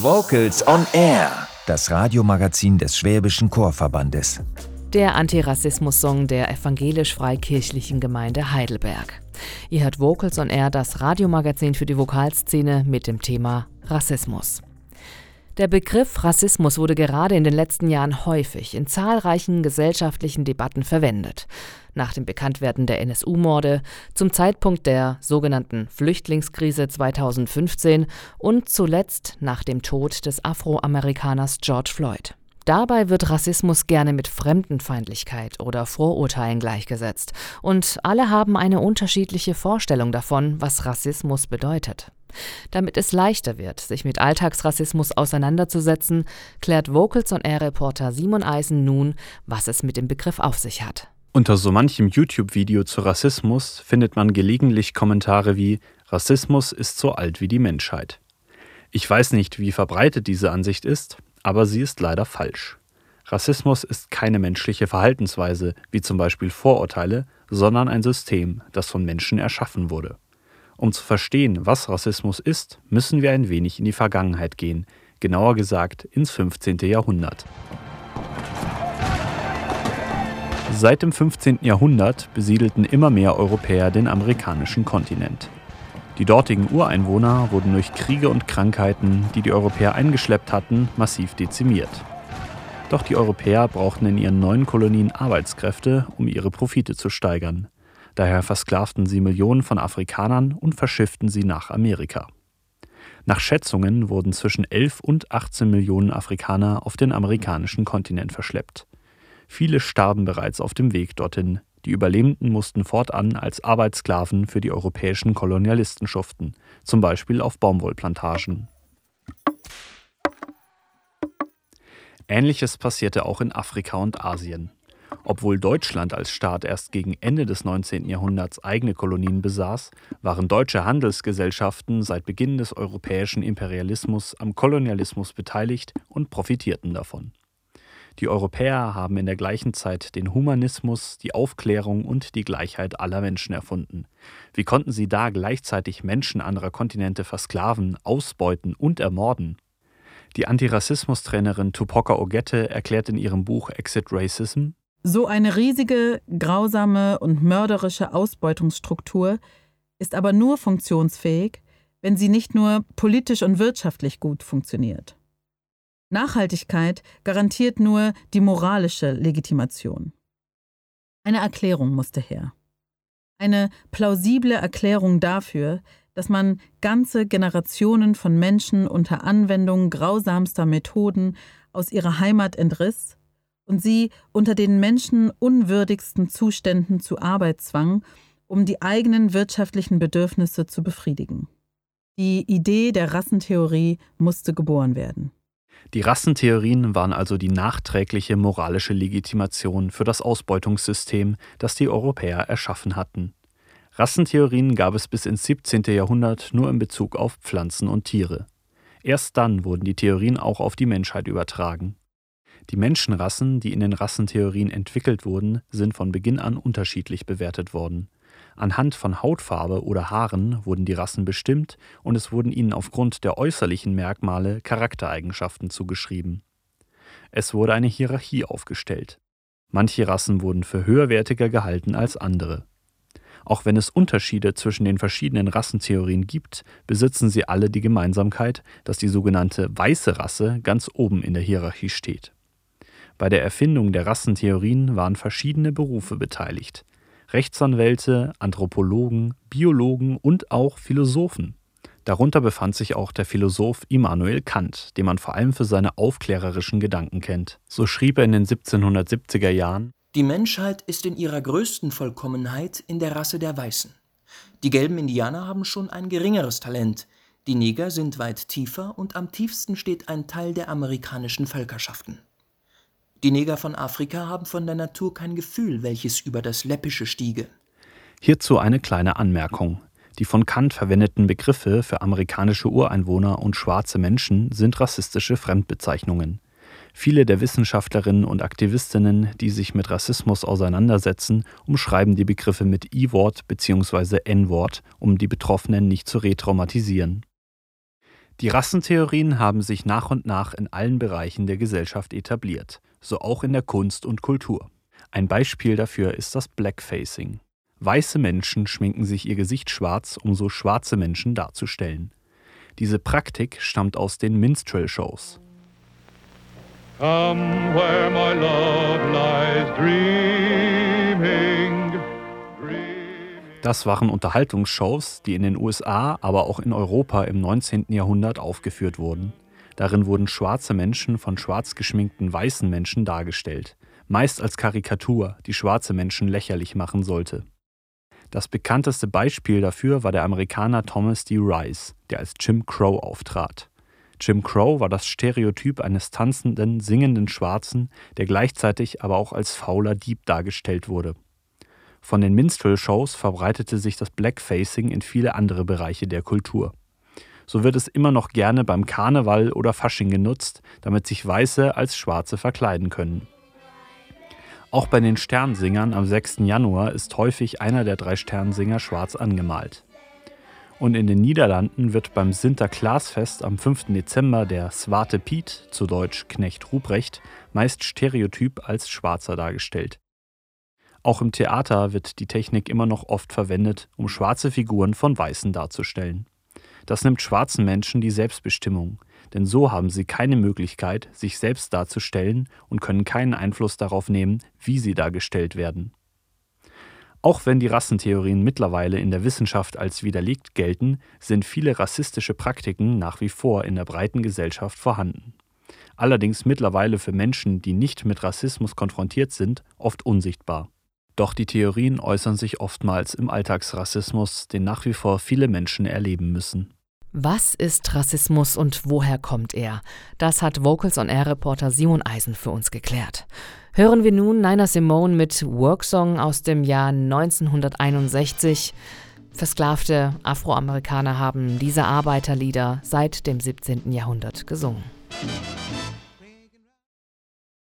Vocals on Air, das Radiomagazin des Schwäbischen Chorverbandes. Der Antirassismus-Song der evangelisch-freikirchlichen Gemeinde Heidelberg. Ihr hört Vocals on Air, das Radiomagazin für die Vokalszene mit dem Thema Rassismus. Der Begriff Rassismus wurde gerade in den letzten Jahren häufig in zahlreichen gesellschaftlichen Debatten verwendet. Nach dem Bekanntwerden der NSU-Morde, zum Zeitpunkt der sogenannten Flüchtlingskrise 2015 und zuletzt nach dem Tod des Afroamerikaners George Floyd. Dabei wird Rassismus gerne mit Fremdenfeindlichkeit oder Vorurteilen gleichgesetzt, und alle haben eine unterschiedliche Vorstellung davon, was Rassismus bedeutet. Damit es leichter wird, sich mit Alltagsrassismus auseinanderzusetzen, klärt Vocals on Air Reporter Simon Eisen nun, was es mit dem Begriff auf sich hat. Unter so manchem YouTube-Video zu Rassismus findet man gelegentlich Kommentare wie Rassismus ist so alt wie die Menschheit. Ich weiß nicht, wie verbreitet diese Ansicht ist, aber sie ist leider falsch. Rassismus ist keine menschliche Verhaltensweise, wie zum Beispiel Vorurteile, sondern ein System, das von Menschen erschaffen wurde. Um zu verstehen, was Rassismus ist, müssen wir ein wenig in die Vergangenheit gehen, genauer gesagt ins 15. Jahrhundert. Seit dem 15. Jahrhundert besiedelten immer mehr Europäer den amerikanischen Kontinent. Die dortigen Ureinwohner wurden durch Kriege und Krankheiten, die die Europäer eingeschleppt hatten, massiv dezimiert. Doch die Europäer brauchten in ihren neuen Kolonien Arbeitskräfte, um ihre Profite zu steigern. Daher versklavten sie Millionen von Afrikanern und verschifften sie nach Amerika. Nach Schätzungen wurden zwischen 11 und 18 Millionen Afrikaner auf den amerikanischen Kontinent verschleppt. Viele starben bereits auf dem Weg dorthin. Die Überlebenden mussten fortan als Arbeitssklaven für die europäischen Kolonialisten schuften, zum Beispiel auf Baumwollplantagen. Ähnliches passierte auch in Afrika und Asien. Obwohl Deutschland als Staat erst gegen Ende des 19. Jahrhunderts eigene Kolonien besaß, waren deutsche Handelsgesellschaften seit Beginn des europäischen Imperialismus am Kolonialismus beteiligt und profitierten davon. Die Europäer haben in der gleichen Zeit den Humanismus, die Aufklärung und die Gleichheit aller Menschen erfunden. Wie konnten sie da gleichzeitig Menschen anderer Kontinente versklaven, ausbeuten und ermorden? Die Antirassismus-Trainerin Tupoka Ogette erklärt in ihrem Buch Exit Racism, so eine riesige, grausame und mörderische Ausbeutungsstruktur ist aber nur funktionsfähig, wenn sie nicht nur politisch und wirtschaftlich gut funktioniert. Nachhaltigkeit garantiert nur die moralische Legitimation. Eine Erklärung musste her. Eine plausible Erklärung dafür, dass man ganze Generationen von Menschen unter Anwendung grausamster Methoden aus ihrer Heimat entriss und sie unter den menschenunwürdigsten Zuständen zu Arbeit zwang, um die eigenen wirtschaftlichen Bedürfnisse zu befriedigen. Die Idee der Rassentheorie musste geboren werden. Die Rassentheorien waren also die nachträgliche moralische Legitimation für das Ausbeutungssystem, das die Europäer erschaffen hatten. Rassentheorien gab es bis ins 17. Jahrhundert nur in Bezug auf Pflanzen und Tiere. Erst dann wurden die Theorien auch auf die Menschheit übertragen. Die Menschenrassen, die in den Rassentheorien entwickelt wurden, sind von Beginn an unterschiedlich bewertet worden. Anhand von Hautfarbe oder Haaren wurden die Rassen bestimmt und es wurden ihnen aufgrund der äußerlichen Merkmale Charaktereigenschaften zugeschrieben. Es wurde eine Hierarchie aufgestellt. Manche Rassen wurden für höherwertiger gehalten als andere. Auch wenn es Unterschiede zwischen den verschiedenen Rassentheorien gibt, besitzen sie alle die Gemeinsamkeit, dass die sogenannte weiße Rasse ganz oben in der Hierarchie steht. Bei der Erfindung der Rassentheorien waren verschiedene Berufe beteiligt. Rechtsanwälte, Anthropologen, Biologen und auch Philosophen. Darunter befand sich auch der Philosoph Immanuel Kant, den man vor allem für seine aufklärerischen Gedanken kennt. So schrieb er in den 1770er Jahren Die Menschheit ist in ihrer größten Vollkommenheit in der Rasse der Weißen. Die gelben Indianer haben schon ein geringeres Talent, die Neger sind weit tiefer und am tiefsten steht ein Teil der amerikanischen Völkerschaften. Die Neger von Afrika haben von der Natur kein Gefühl, welches über das Läppische stiege. Hierzu eine kleine Anmerkung. Die von Kant verwendeten Begriffe für amerikanische Ureinwohner und schwarze Menschen sind rassistische Fremdbezeichnungen. Viele der Wissenschaftlerinnen und Aktivistinnen, die sich mit Rassismus auseinandersetzen, umschreiben die Begriffe mit I-Wort bzw. N-Wort, um die Betroffenen nicht zu retraumatisieren. Die Rassentheorien haben sich nach und nach in allen Bereichen der Gesellschaft etabliert, so auch in der Kunst und Kultur. Ein Beispiel dafür ist das Blackfacing. Weiße Menschen schminken sich ihr Gesicht schwarz, um so schwarze Menschen darzustellen. Diese Praktik stammt aus den Minstrel-Shows. Come where my love lies dreaming, Das waren Unterhaltungsshows, die in den USA, aber auch in Europa im 19. Jahrhundert aufgeführt wurden. Darin wurden schwarze Menschen von schwarz geschminkten weißen Menschen dargestellt, meist als Karikatur, die schwarze Menschen lächerlich machen sollte. Das bekannteste Beispiel dafür war der Amerikaner Thomas D. Rice, der als Jim Crow auftrat. Jim Crow war das Stereotyp eines tanzenden, singenden Schwarzen, der gleichzeitig aber auch als fauler Dieb dargestellt wurde. Von den Minstrel-Shows verbreitete sich das Blackfacing in viele andere Bereiche der Kultur. So wird es immer noch gerne beim Karneval oder Fasching genutzt, damit sich Weiße als Schwarze verkleiden können. Auch bei den Sternsingern am 6. Januar ist häufig einer der drei Sternsinger schwarz angemalt. Und in den Niederlanden wird beim Sinterklaasfest am 5. Dezember der Swarte Piet, zu Deutsch Knecht Ruprecht, meist stereotyp als Schwarzer dargestellt. Auch im Theater wird die Technik immer noch oft verwendet, um schwarze Figuren von Weißen darzustellen. Das nimmt schwarzen Menschen die Selbstbestimmung, denn so haben sie keine Möglichkeit, sich selbst darzustellen und können keinen Einfluss darauf nehmen, wie sie dargestellt werden. Auch wenn die Rassentheorien mittlerweile in der Wissenschaft als widerlegt gelten, sind viele rassistische Praktiken nach wie vor in der breiten Gesellschaft vorhanden. Allerdings mittlerweile für Menschen, die nicht mit Rassismus konfrontiert sind, oft unsichtbar. Doch die Theorien äußern sich oftmals im Alltagsrassismus, den nach wie vor viele Menschen erleben müssen. Was ist Rassismus und woher kommt er? Das hat Vocals on Air Reporter Simon Eisen für uns geklärt. Hören wir nun Nina Simone mit Worksong aus dem Jahr 1961. Versklavte Afroamerikaner haben diese Arbeiterlieder seit dem 17. Jahrhundert gesungen.